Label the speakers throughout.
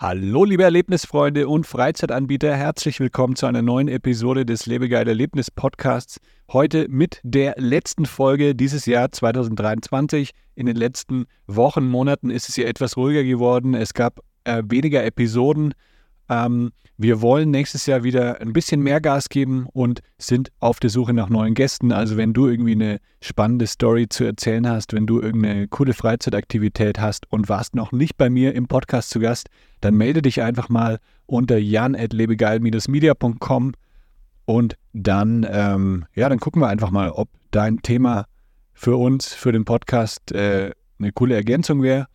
Speaker 1: Hallo, liebe Erlebnisfreunde und Freizeitanbieter, herzlich willkommen zu einer neuen Episode des Lebegeil Erlebnis Podcasts. Heute mit der letzten Folge dieses Jahr 2023. In den letzten Wochen, Monaten ist es hier etwas ruhiger geworden. Es gab äh, weniger Episoden. Ähm, wir wollen nächstes Jahr wieder ein bisschen mehr Gas geben und sind auf der Suche nach neuen Gästen. Also wenn du irgendwie eine spannende Story zu erzählen hast, wenn du irgendeine coole Freizeitaktivität hast und warst noch nicht bei mir im Podcast zu Gast, dann melde dich einfach mal unter jan.lebegeil-media.com und dann, ähm, ja, dann gucken wir einfach mal, ob dein Thema für uns, für den Podcast äh, eine coole Ergänzung wäre.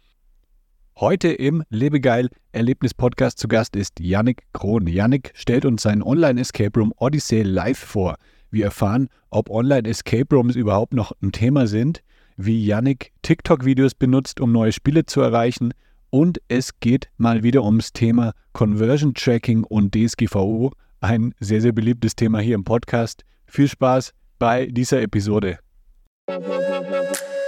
Speaker 1: Heute im Lebegeil Erlebnis Podcast zu Gast ist Yannick Krohn. Yannick stellt uns seinen Online Escape Room Odyssey live vor. Wir erfahren, ob Online Escape Rooms überhaupt noch ein Thema sind, wie Yannick TikTok-Videos benutzt, um neue Spiele zu erreichen und es geht mal wieder ums Thema Conversion Tracking und DSGVO, ein sehr, sehr beliebtes Thema hier im Podcast. Viel Spaß bei dieser Episode.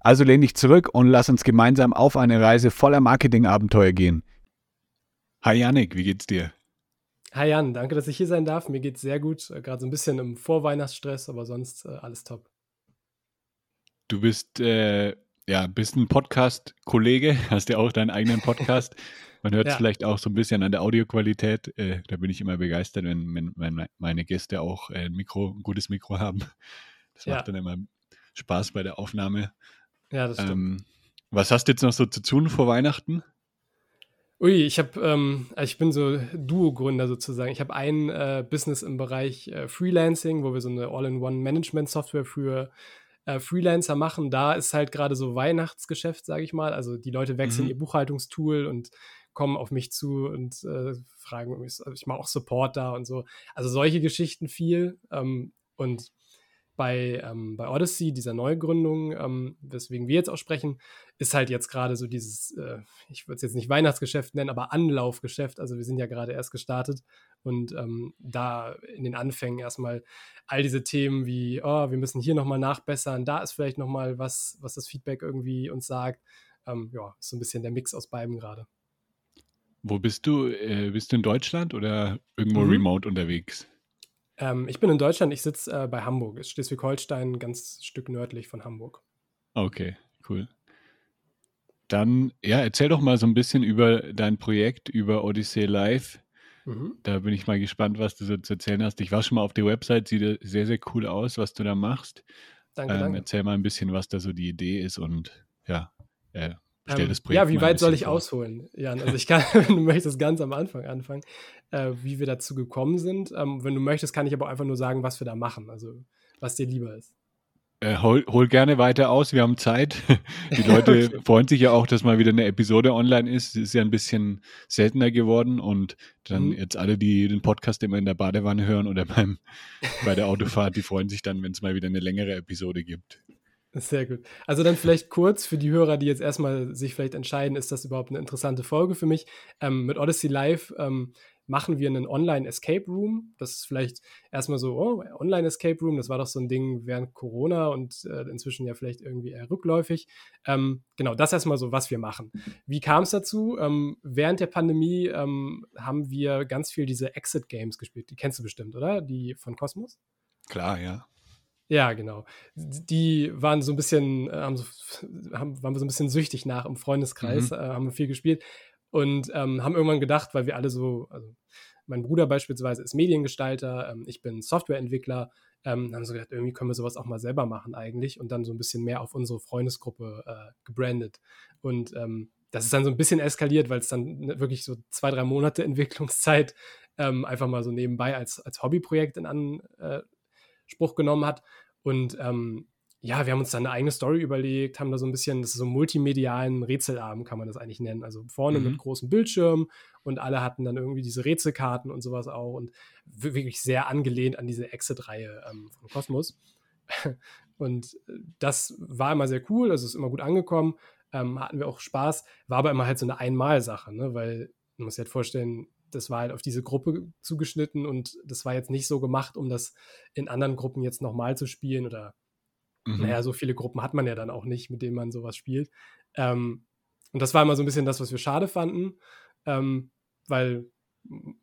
Speaker 1: Also lehn dich zurück und lass uns gemeinsam auf eine Reise voller Marketingabenteuer gehen. Hi Yannick, wie geht's dir?
Speaker 2: Hi Jan, danke, dass ich hier sein darf. Mir geht's sehr gut. Äh, Gerade so ein bisschen im Vorweihnachtsstress, aber sonst äh, alles top.
Speaker 1: Du bist äh, ja bist ein Podcast-Kollege, hast ja auch deinen eigenen Podcast. Man hört es ja. vielleicht auch so ein bisschen an der Audioqualität. Äh, da bin ich immer begeistert, wenn, wenn, wenn meine Gäste auch äh, ein Mikro, ein gutes Mikro haben. Das macht ja. dann immer Spaß bei der Aufnahme.
Speaker 2: Ja, das stimmt. Ähm,
Speaker 1: was hast du jetzt noch so zu tun vor Weihnachten?
Speaker 2: Ui, ich habe, ähm, also ich bin so Duo-Gründer sozusagen. Ich habe ein äh, Business im Bereich äh, Freelancing, wo wir so eine All-in-One-Management-Software für äh, Freelancer machen. Da ist halt gerade so Weihnachtsgeschäft, sage ich mal. Also die Leute wechseln mhm. ihr Buchhaltungstool und kommen auf mich zu und äh, fragen, ich mache auch Support da und so. Also solche Geschichten viel. Ähm, und bei, ähm, bei Odyssey, dieser Neugründung, ähm, weswegen wir jetzt auch sprechen, ist halt jetzt gerade so dieses, äh, ich würde es jetzt nicht Weihnachtsgeschäft nennen, aber Anlaufgeschäft. Also wir sind ja gerade erst gestartet und ähm, da in den Anfängen erstmal all diese Themen wie, oh, wir müssen hier nochmal nachbessern, da ist vielleicht nochmal was, was das Feedback irgendwie uns sagt. Ähm, ja, ist so ein bisschen der Mix aus beiden gerade.
Speaker 1: Wo bist du? Äh, bist du in Deutschland oder irgendwo mhm. remote unterwegs?
Speaker 2: Ähm, ich bin in Deutschland, ich sitze äh, bei Hamburg, ist Schleswig-Holstein, ganz Stück nördlich von Hamburg.
Speaker 1: Okay, cool. Dann, ja, erzähl doch mal so ein bisschen über dein Projekt, über Odyssey Live. Mhm. Da bin ich mal gespannt, was du so zu erzählen hast. Ich war schon mal auf der Website, sieht sehr, sehr cool aus, was du da machst.
Speaker 2: Danke, ähm, danke.
Speaker 1: Erzähl mal ein bisschen, was da so die Idee ist und ja, äh, stell
Speaker 2: ähm,
Speaker 1: das Projekt
Speaker 2: Ja, wie weit soll ich vor. ausholen, Jan? Also ich kann, wenn du möchtest, ganz am Anfang anfangen, äh, wie wir dazu gekommen sind. Ähm, wenn du möchtest, kann ich aber einfach nur sagen, was wir da machen, also was dir lieber ist.
Speaker 1: Äh, hol, hol, gerne weiter aus, wir haben Zeit. Die Leute okay. freuen sich ja auch, dass mal wieder eine Episode online ist. Es ist ja ein bisschen seltener geworden und dann mhm. jetzt alle, die den Podcast immer in der Badewanne hören oder beim, bei der Autofahrt, die freuen sich dann, wenn es mal wieder eine längere Episode gibt.
Speaker 2: Sehr gut. Also dann vielleicht kurz für die Hörer, die jetzt erstmal sich vielleicht entscheiden, ist das überhaupt eine interessante Folge für mich. Ähm, mit Odyssey Live ähm, machen wir einen Online-Escape Room. Das ist vielleicht erstmal so, oh, Online-Escape Room, das war doch so ein Ding während Corona und äh, inzwischen ja vielleicht irgendwie eher rückläufig. Ähm, genau, das erstmal so, was wir machen. Wie kam es dazu? Ähm, während der Pandemie ähm, haben wir ganz viel diese Exit-Games gespielt. Die kennst du bestimmt, oder? Die von Cosmos?
Speaker 1: Klar, ja.
Speaker 2: Ja, genau. Die waren so ein bisschen, äh, haben so, haben, waren wir so ein bisschen süchtig nach im Freundeskreis, mhm. äh, haben viel gespielt und ähm, haben irgendwann gedacht, weil wir alle so, also mein Bruder beispielsweise ist Mediengestalter, ähm, ich bin Softwareentwickler, ähm, haben so gedacht, irgendwie können wir sowas auch mal selber machen eigentlich und dann so ein bisschen mehr auf unsere Freundesgruppe äh, gebrandet. Und ähm, das ist dann so ein bisschen eskaliert, weil es dann ne, wirklich so zwei, drei Monate Entwicklungszeit ähm, einfach mal so nebenbei als, als Hobbyprojekt in Anspruch genommen hat. Und ähm, ja, wir haben uns dann eine eigene Story überlegt, haben da so ein bisschen, das ist so multimedialen Rätselabend, kann man das eigentlich nennen. Also vorne mhm. mit großem Bildschirm und alle hatten dann irgendwie diese Rätselkarten und sowas auch und wirklich sehr angelehnt an diese Exit-Reihe ähm, von Cosmos. und äh, das war immer sehr cool, also ist immer gut angekommen, ähm, hatten wir auch Spaß, war aber immer halt so eine Einmalsache, ne? weil man muss sich halt vorstellen, das war halt auf diese Gruppe zugeschnitten und das war jetzt nicht so gemacht, um das in anderen Gruppen jetzt nochmal zu spielen oder mhm. naja, so viele Gruppen hat man ja dann auch nicht, mit denen man sowas spielt. Ähm, und das war immer so ein bisschen das, was wir schade fanden, ähm, weil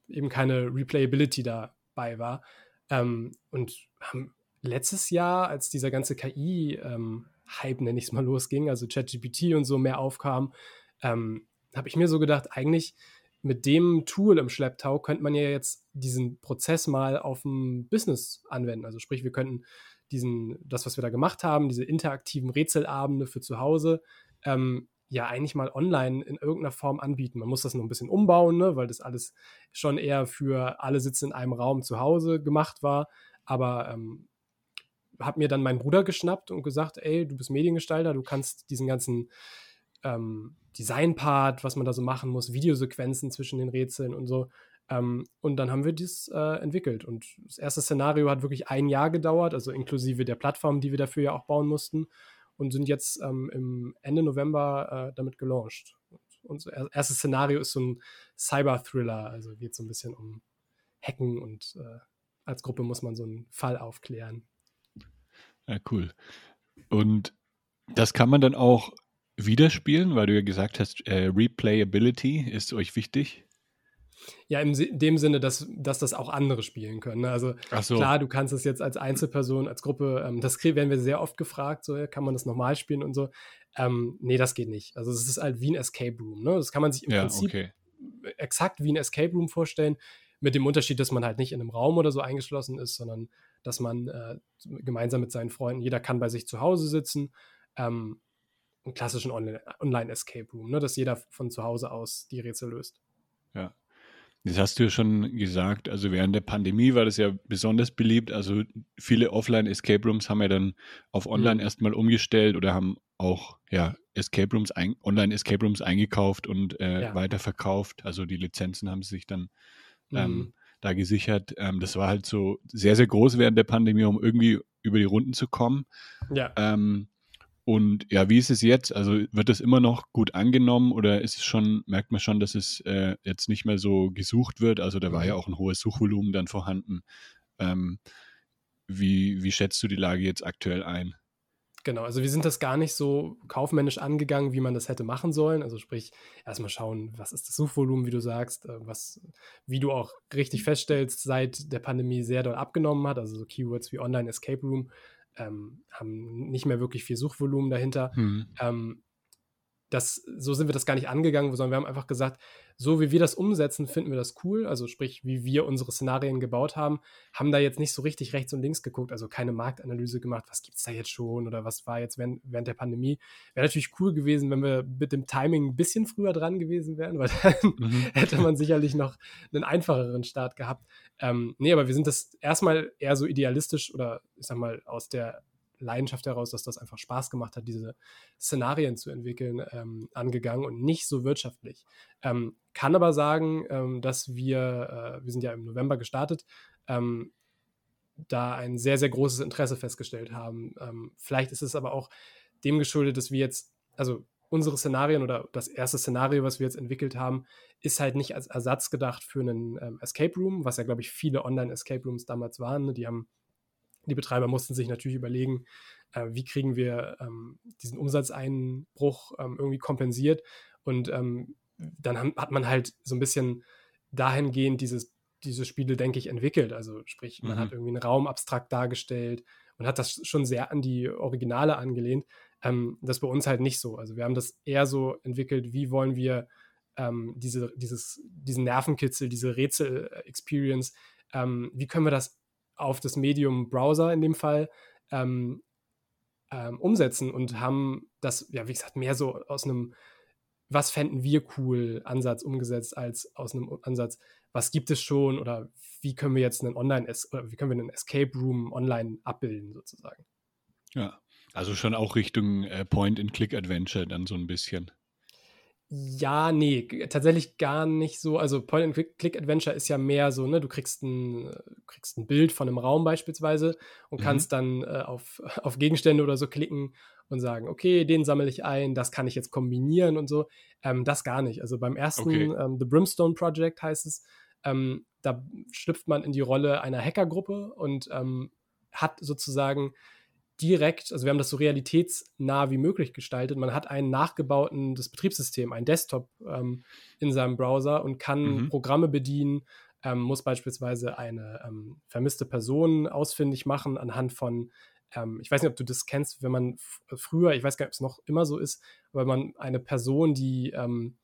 Speaker 2: eben keine Replayability dabei war. Ähm, und haben letztes Jahr, als dieser ganze KI-Hype, ähm, nenne ich es mal, losging, also ChatGPT und so mehr aufkam, ähm, habe ich mir so gedacht, eigentlich mit dem Tool im Schlepptau könnte man ja jetzt diesen Prozess mal auf dem Business anwenden. Also sprich, wir könnten diesen, das, was wir da gemacht haben, diese interaktiven Rätselabende für zu Hause, ähm, ja eigentlich mal online in irgendeiner Form anbieten. Man muss das noch ein bisschen umbauen, ne, weil das alles schon eher für alle sitzen in einem Raum zu Hause gemacht war. Aber ähm, habe mir dann meinen Bruder geschnappt und gesagt, ey, du bist Mediengestalter, du kannst diesen ganzen ähm, Design-Part, was man da so machen muss, Videosequenzen zwischen den Rätseln und so. Ähm, und dann haben wir das äh, entwickelt. Und das erste Szenario hat wirklich ein Jahr gedauert, also inklusive der Plattform, die wir dafür ja auch bauen mussten. Und sind jetzt ähm, im Ende November äh, damit gelauncht. Und unser erstes Szenario ist so ein Cyber-Thriller, also geht so ein bisschen um Hacken und äh, als Gruppe muss man so einen Fall aufklären.
Speaker 1: Ja, cool. Und das kann man dann auch widerspielen, weil du ja gesagt hast, äh, Replayability ist euch wichtig.
Speaker 2: Ja, in dem Sinne, dass, dass das auch andere spielen können. Ne? Also so. klar, du kannst es jetzt als Einzelperson, als Gruppe, ähm, das werden wir sehr oft gefragt, so kann man das nochmal spielen und so. Ähm, nee, das geht nicht. Also es ist halt wie ein Escape Room. Ne? Das kann man sich im ja, Prinzip okay. exakt wie ein Escape Room vorstellen, mit dem Unterschied, dass man halt nicht in einem Raum oder so eingeschlossen ist, sondern dass man äh, gemeinsam mit seinen Freunden, jeder kann bei sich zu Hause sitzen, ähm, einen klassischen Online-Escape Room, ne? dass jeder von zu Hause aus die Rätsel löst.
Speaker 1: Ja. Das hast du ja schon gesagt, also während der Pandemie war das ja besonders beliebt. Also viele Offline-Escape Rooms haben ja dann auf Online mhm. erstmal umgestellt oder haben auch ja, Escape Rooms, Online-Escape Rooms eingekauft und äh, ja. weiterverkauft. Also die Lizenzen haben sie sich dann ähm, mhm. da gesichert. Ähm, das war halt so sehr, sehr groß während der Pandemie, um irgendwie über die Runden zu kommen.
Speaker 2: Ja.
Speaker 1: Ähm, und ja, wie ist es jetzt? Also wird das immer noch gut angenommen oder ist es schon, merkt man schon, dass es äh, jetzt nicht mehr so gesucht wird? Also da war ja mhm. auch ein hohes Suchvolumen dann vorhanden. Ähm, wie, wie schätzt du die Lage jetzt aktuell ein?
Speaker 2: Genau, also wir sind das gar nicht so kaufmännisch angegangen, wie man das hätte machen sollen. Also sprich, erstmal schauen, was ist das Suchvolumen, wie du sagst, äh, was, wie du auch richtig feststellst, seit der Pandemie sehr doll abgenommen hat. Also so Keywords wie Online Escape Room ähm, haben nicht mehr wirklich viel Suchvolumen dahinter. Mhm. Ähm, das, so sind wir das gar nicht angegangen, sondern wir haben einfach gesagt, so wie wir das umsetzen, finden wir das cool. Also sprich, wie wir unsere Szenarien gebaut haben, haben da jetzt nicht so richtig rechts und links geguckt, also keine Marktanalyse gemacht, was gibt es da jetzt schon oder was war jetzt während, während der Pandemie. Wäre natürlich cool gewesen, wenn wir mit dem Timing ein bisschen früher dran gewesen wären, weil dann mhm. hätte man sicherlich noch einen einfacheren Start gehabt. Ähm, nee, aber wir sind das erstmal eher so idealistisch oder ich sag mal aus der Leidenschaft heraus, dass das einfach Spaß gemacht hat, diese Szenarien zu entwickeln, ähm, angegangen und nicht so wirtschaftlich. Ähm, kann aber sagen, ähm, dass wir, äh, wir sind ja im November gestartet, ähm, da ein sehr, sehr großes Interesse festgestellt haben. Ähm, vielleicht ist es aber auch dem geschuldet, dass wir jetzt, also unsere Szenarien oder das erste Szenario, was wir jetzt entwickelt haben, ist halt nicht als Ersatz gedacht für einen ähm, Escape Room, was ja, glaube ich, viele Online-Escape Rooms damals waren. Ne? Die haben die Betreiber mussten sich natürlich überlegen, äh, wie kriegen wir ähm, diesen Umsatzeinbruch ähm, irgendwie kompensiert. Und ähm, dann haben, hat man halt so ein bisschen dahingehend dieses, diese Spiele, denke ich, entwickelt. Also sprich, man mhm. hat irgendwie einen Raum abstrakt dargestellt und hat das schon sehr an die Originale angelehnt. Ähm, das ist bei uns halt nicht so. Also wir haben das eher so entwickelt, wie wollen wir ähm, diese, dieses, diesen Nervenkitzel, diese Rätsel-Experience, ähm, wie können wir das auf das Medium Browser in dem Fall ähm, ähm, umsetzen und haben das, ja, wie gesagt, mehr so aus einem was fänden wir cool Ansatz umgesetzt als aus einem Ansatz, was gibt es schon oder wie können wir jetzt einen Online oder wie können wir einen Escape Room online abbilden sozusagen.
Speaker 1: Ja, also schon auch Richtung äh, Point-and-Click-Adventure dann so ein bisschen.
Speaker 2: Ja, nee, tatsächlich gar nicht so. Also Point-and-Click-Adventure ist ja mehr so, ne, du kriegst ein, kriegst ein Bild von einem Raum beispielsweise und mhm. kannst dann äh, auf, auf Gegenstände oder so klicken und sagen, okay, den sammle ich ein, das kann ich jetzt kombinieren und so. Ähm, das gar nicht. Also beim ersten, okay. ähm, The Brimstone Project heißt es, ähm, da schlüpft man in die Rolle einer Hackergruppe und ähm, hat sozusagen direkt, also wir haben das so realitätsnah wie möglich gestaltet. Man hat ein nachgebautes Betriebssystem, ein Desktop ähm, in seinem Browser und kann mhm. Programme bedienen, ähm, muss beispielsweise eine ähm, vermisste Person ausfindig machen anhand von, ähm, ich weiß nicht, ob du das kennst, wenn man früher, ich weiß gar nicht, ob es noch immer so ist, aber man eine Person, die, ähm,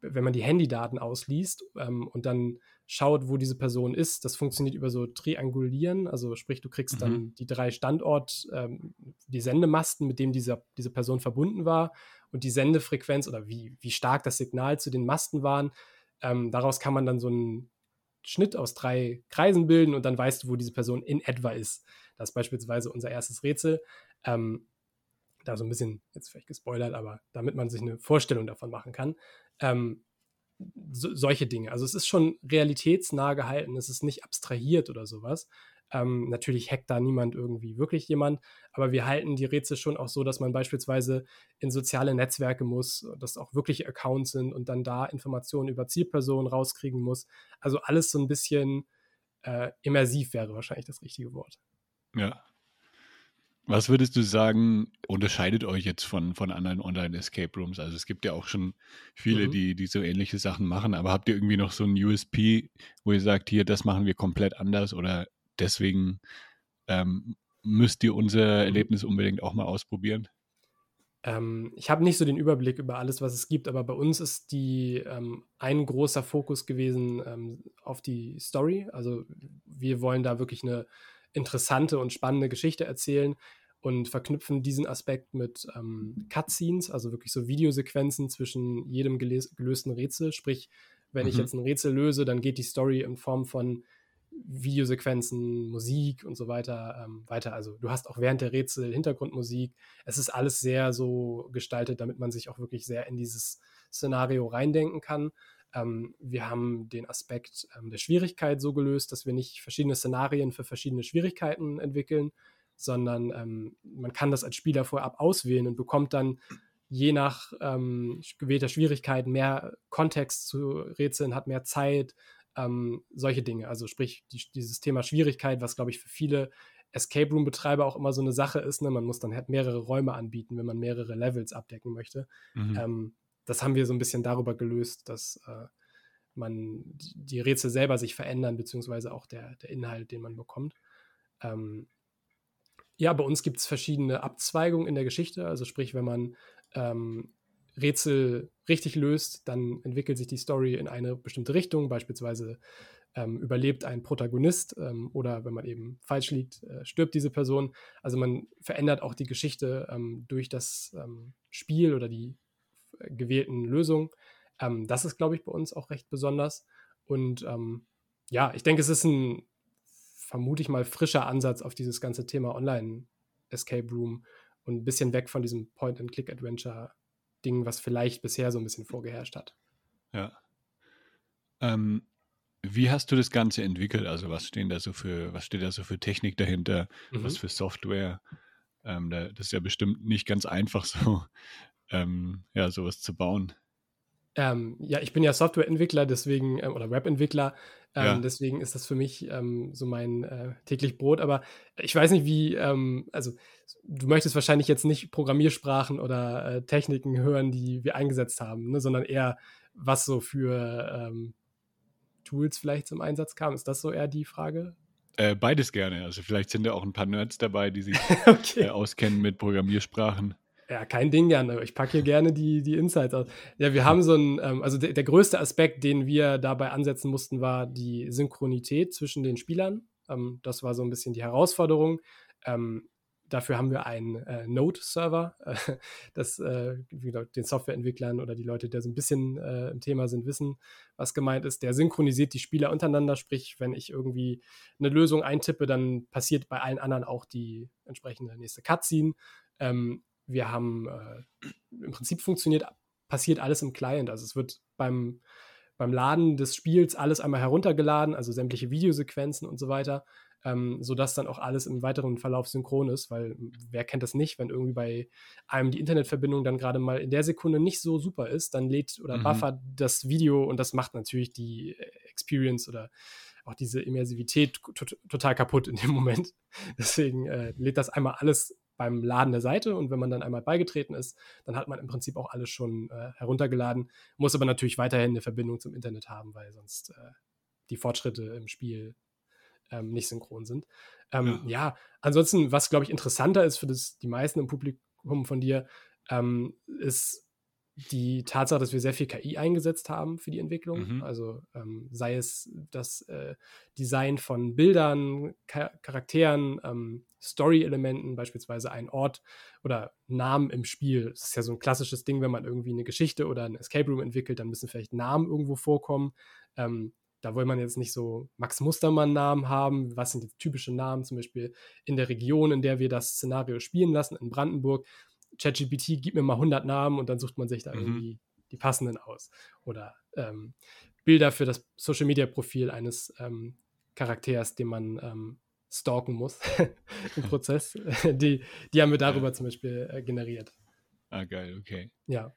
Speaker 2: wenn man die Handydaten ausliest ähm, und dann schaut, wo diese Person ist. Das funktioniert über so Triangulieren, also sprich, du kriegst mhm. dann die drei Standort, ähm, die Sendemasten, mit denen diese, diese Person verbunden war und die Sendefrequenz oder wie, wie stark das Signal zu den Masten waren. Ähm, daraus kann man dann so einen Schnitt aus drei Kreisen bilden und dann weißt du, wo diese Person in etwa ist. Das ist beispielsweise unser erstes Rätsel. Ähm, da so ein bisschen, jetzt vielleicht gespoilert, aber damit man sich eine Vorstellung davon machen kann. Ähm, so, solche Dinge. Also es ist schon realitätsnah gehalten, es ist nicht abstrahiert oder sowas. Ähm, natürlich hackt da niemand irgendwie wirklich jemand, aber wir halten die Rätsel schon auch so, dass man beispielsweise in soziale Netzwerke muss, dass auch wirklich Accounts sind und dann da Informationen über Zielpersonen rauskriegen muss. Also alles so ein bisschen äh, immersiv wäre wahrscheinlich das richtige Wort.
Speaker 1: Ja, was würdest du sagen, unterscheidet euch jetzt von, von anderen Online-Escape Rooms? Also es gibt ja auch schon viele, mhm. die, die so ähnliche Sachen machen, aber habt ihr irgendwie noch so ein USP, wo ihr sagt, hier, das machen wir komplett anders oder deswegen ähm, müsst ihr unser mhm. Erlebnis unbedingt auch mal ausprobieren?
Speaker 2: Ähm, ich habe nicht so den Überblick über alles, was es gibt, aber bei uns ist die ähm, ein großer Fokus gewesen ähm, auf die Story. Also wir wollen da wirklich eine interessante und spannende Geschichte erzählen und verknüpfen diesen Aspekt mit ähm, Cutscenes, also wirklich so Videosequenzen zwischen jedem gelösten Rätsel. Sprich, wenn mhm. ich jetzt ein Rätsel löse, dann geht die Story in Form von Videosequenzen, Musik und so weiter ähm, weiter. Also du hast auch während der Rätsel Hintergrundmusik. Es ist alles sehr so gestaltet, damit man sich auch wirklich sehr in dieses Szenario reindenken kann. Ähm, wir haben den Aspekt ähm, der Schwierigkeit so gelöst, dass wir nicht verschiedene Szenarien für verschiedene Schwierigkeiten entwickeln, sondern ähm, man kann das als Spieler vorab auswählen und bekommt dann je nach ähm, gewählter Schwierigkeit mehr Kontext zu Rätseln, hat mehr Zeit, ähm, solche Dinge. Also sprich, die, dieses Thema Schwierigkeit, was glaube ich für viele Escape Room-Betreiber auch immer so eine Sache ist. Ne? Man muss dann halt mehrere Räume anbieten, wenn man mehrere Levels abdecken möchte. Mhm. Ähm, das haben wir so ein bisschen darüber gelöst, dass äh, man die Rätsel selber sich verändern, beziehungsweise auch der, der Inhalt, den man bekommt. Ähm, ja, bei uns gibt es verschiedene Abzweigungen in der Geschichte. Also sprich, wenn man ähm, Rätsel richtig löst, dann entwickelt sich die Story in eine bestimmte Richtung. Beispielsweise ähm, überlebt ein Protagonist ähm, oder wenn man eben falsch liegt, äh, stirbt diese Person. Also man verändert auch die Geschichte ähm, durch das ähm, Spiel oder die gewählten Lösung. Ähm, das ist, glaube ich, bei uns auch recht besonders. Und ähm, ja, ich denke, es ist ein, vermute ich mal, frischer Ansatz auf dieses ganze Thema Online-Escape Room und ein bisschen weg von diesem Point-and-Click-Adventure-Ding, was vielleicht bisher so ein bisschen vorgeherrscht hat.
Speaker 1: Ja. Ähm, wie hast du das Ganze entwickelt? Also was stehen da so für, was steht da so für Technik dahinter? Mhm. Was für Software? Ähm, da, das ist ja bestimmt nicht ganz einfach so, ähm, ja, sowas zu bauen?
Speaker 2: Ähm, ja, ich bin ja Softwareentwickler, deswegen, ähm, oder Webentwickler, ähm, ja. deswegen ist das für mich ähm, so mein äh, täglich Brot. Aber ich weiß nicht, wie, ähm, also du möchtest wahrscheinlich jetzt nicht Programmiersprachen oder äh, Techniken hören, die wir eingesetzt haben, ne, sondern eher, was so für ähm, Tools vielleicht zum Einsatz kam. Ist das so eher die Frage?
Speaker 1: Äh, beides gerne. Also vielleicht sind ja auch ein paar Nerds dabei, die sich okay. äh, auskennen mit Programmiersprachen.
Speaker 2: Ja, kein Ding, Jan. Ich packe hier gerne die, die Insights aus. Ja, wir haben so ein, ähm, also der, der, größte Aspekt, den wir dabei ansetzen mussten, war die Synchronität zwischen den Spielern. Ähm, das war so ein bisschen die Herausforderung. Ähm, dafür haben wir einen äh, Node-Server, äh, das äh, den Softwareentwicklern oder die Leute, die so ein bisschen im Thema sind, wissen, was gemeint ist. Der synchronisiert die Spieler untereinander, sprich, wenn ich irgendwie eine Lösung eintippe, dann passiert bei allen anderen auch die entsprechende nächste Cutscene. Ähm, wir haben äh, im Prinzip funktioniert, passiert alles im Client. Also es wird beim, beim Laden des Spiels alles einmal heruntergeladen, also sämtliche Videosequenzen und so weiter, ähm, sodass dann auch alles im weiteren Verlauf synchron ist, weil wer kennt das nicht, wenn irgendwie bei einem die Internetverbindung dann gerade mal in der Sekunde nicht so super ist, dann lädt oder mhm. buffert das Video und das macht natürlich die Experience oder auch diese Immersivität total kaputt in dem Moment. Deswegen äh, lädt das einmal alles beim Laden der Seite und wenn man dann einmal beigetreten ist, dann hat man im Prinzip auch alles schon äh, heruntergeladen, muss aber natürlich weiterhin eine Verbindung zum Internet haben, weil sonst äh, die Fortschritte im Spiel ähm, nicht synchron sind. Ähm, ja. ja. ansonsten, was glaube ich interessanter ist für das, die meisten im Publikum von dir, ähm, ist die Tatsache, dass wir sehr viel KI eingesetzt haben für die Entwicklung. Mhm. Also ähm, sei es das äh, Design von Bildern, Char Charakteren, ähm, Story-Elementen, beispielsweise ein Ort oder Namen im Spiel. Das ist ja so ein klassisches Ding, wenn man irgendwie eine Geschichte oder ein Escape Room entwickelt, dann müssen vielleicht Namen irgendwo vorkommen. Ähm, da will man jetzt nicht so Max Mustermann-Namen haben. Was sind jetzt typische Namen, zum Beispiel in der Region, in der wir das Szenario spielen lassen, in Brandenburg? ChatGPT gibt mir mal 100 Namen und dann sucht man sich da mhm. irgendwie die passenden aus. Oder ähm, Bilder für das Social Media Profil eines ähm, Charakters, den man ähm, stalken muss im Prozess. die, die haben wir darüber ja. zum Beispiel äh, generiert.
Speaker 1: Ah, geil, okay.
Speaker 2: Ja.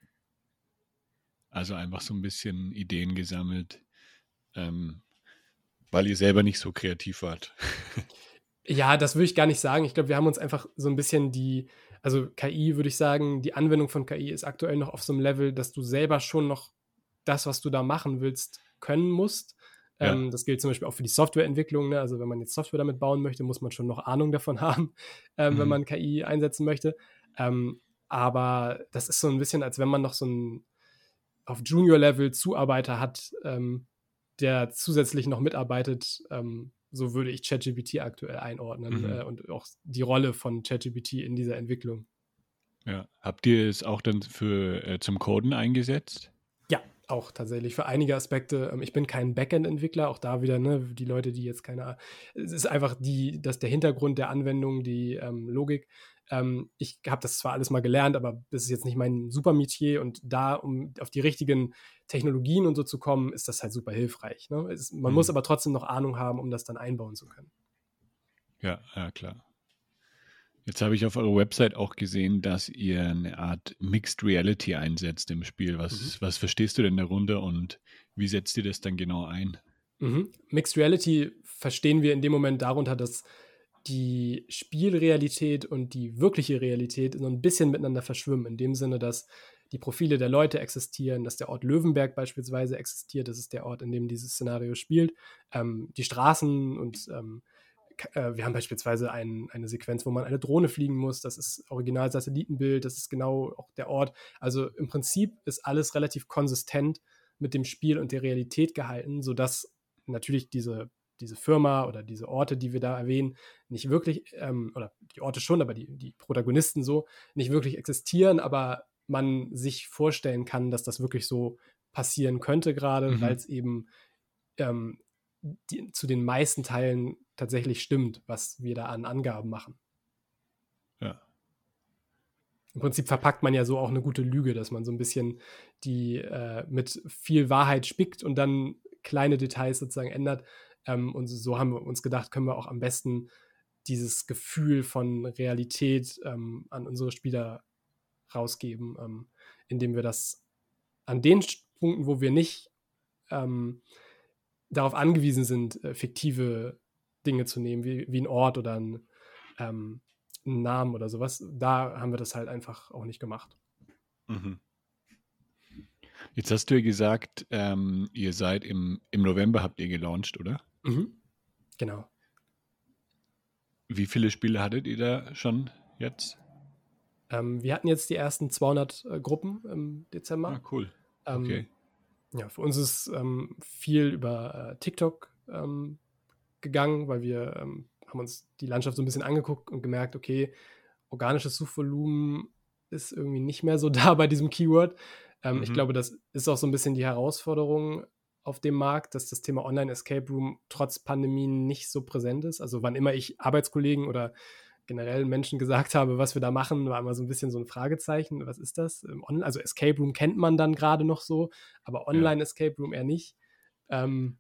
Speaker 1: Also einfach so ein bisschen Ideen gesammelt, ähm, weil ihr selber nicht so kreativ wart.
Speaker 2: ja, das würde ich gar nicht sagen. Ich glaube, wir haben uns einfach so ein bisschen die, also KI würde ich sagen, die Anwendung von KI ist aktuell noch auf so einem Level, dass du selber schon noch das, was du da machen willst, können musst. Ja. Ähm, das gilt zum Beispiel auch für die Softwareentwicklung. Ne? Also wenn man jetzt Software damit bauen möchte, muss man schon noch Ahnung davon haben, ähm, mhm. wenn man KI einsetzen möchte. Ähm, aber das ist so ein bisschen, als wenn man noch so ein auf Junior-Level Zuarbeiter hat, ähm, der zusätzlich noch mitarbeitet, ähm, so würde ich ChatGPT aktuell einordnen mhm. äh, und auch die Rolle von ChatGPT in dieser Entwicklung.
Speaker 1: Ja, habt ihr es auch dann für äh, zum Coden eingesetzt?
Speaker 2: Ja, auch tatsächlich für einige Aspekte. Ähm, ich bin kein Backend-Entwickler, auch da wieder, ne, die Leute, die jetzt keine, es ist einfach die, dass der Hintergrund der Anwendung, die ähm, Logik. Ähm, ich habe das zwar alles mal gelernt, aber das ist jetzt nicht mein super Metier und da, um auf die richtigen Technologien und so zu kommen, ist das halt super hilfreich. Ne? Es, man mhm. muss aber trotzdem noch Ahnung haben, um das dann einbauen zu können.
Speaker 1: Ja, ja, klar. Jetzt habe ich auf eurer Website auch gesehen, dass ihr eine Art Mixed Reality einsetzt im Spiel. Was, mhm. was verstehst du denn darunter und wie setzt ihr das dann genau ein?
Speaker 2: Mhm. Mixed Reality verstehen wir in dem Moment darunter, dass die Spielrealität und die wirkliche Realität so ein bisschen miteinander verschwimmen. In dem Sinne, dass die Profile der Leute existieren, dass der Ort Löwenberg beispielsweise existiert, das ist der Ort, in dem dieses Szenario spielt, ähm, die Straßen und ähm, äh, wir haben beispielsweise ein, eine Sequenz, wo man eine Drohne fliegen muss, das ist original Satellitenbild, das ist genau auch der Ort. Also im Prinzip ist alles relativ konsistent mit dem Spiel und der Realität gehalten, sodass natürlich diese diese Firma oder diese Orte, die wir da erwähnen, nicht wirklich, ähm, oder die Orte schon, aber die, die Protagonisten so, nicht wirklich existieren, aber man sich vorstellen kann, dass das wirklich so passieren könnte gerade, mhm. weil es eben ähm, die, zu den meisten Teilen tatsächlich stimmt, was wir da an Angaben machen.
Speaker 1: Ja.
Speaker 2: Im Prinzip verpackt man ja so auch eine gute Lüge, dass man so ein bisschen die äh, mit viel Wahrheit spickt und dann kleine Details sozusagen ändert. Ähm, und so haben wir uns gedacht, können wir auch am besten dieses Gefühl von Realität ähm, an unsere Spieler rausgeben, ähm, indem wir das an den Punkten, wo wir nicht ähm, darauf angewiesen sind, äh, fiktive Dinge zu nehmen, wie, wie ein Ort oder ein, ähm, einen Namen oder sowas, da haben wir das halt einfach auch nicht gemacht. Mhm.
Speaker 1: Jetzt hast du ja gesagt, ähm, ihr seid im, im November habt ihr gelauncht, oder?
Speaker 2: Mhm. Genau.
Speaker 1: wie viele Spiele hattet ihr da schon jetzt?
Speaker 2: Ähm, wir hatten jetzt die ersten 200 äh, Gruppen im Dezember.
Speaker 1: Ah, cool.
Speaker 2: Ähm,
Speaker 1: Okay.
Speaker 2: Ja, für uns ist ähm, viel über äh, TikTok ähm, gegangen, weil wir ähm, haben uns die Landschaft so ein bisschen angeguckt und gemerkt, okay, organisches Suchvolumen ist irgendwie nicht mehr so da bei diesem Keyword. Ähm, Ich
Speaker 1: Mhm.
Speaker 2: glaube, das ist auch so ein bisschen die Herausforderung auf dem Markt, dass das Thema Online-Escape Room trotz Pandemie nicht so präsent ist. Also wann immer ich Arbeitskollegen oder generell Menschen gesagt habe, was wir da machen, war immer so ein bisschen so ein Fragezeichen. Was ist das? Ähm, Also Escape Room kennt man dann gerade noch so, aber Online-Escape Room eher nicht. Ähm,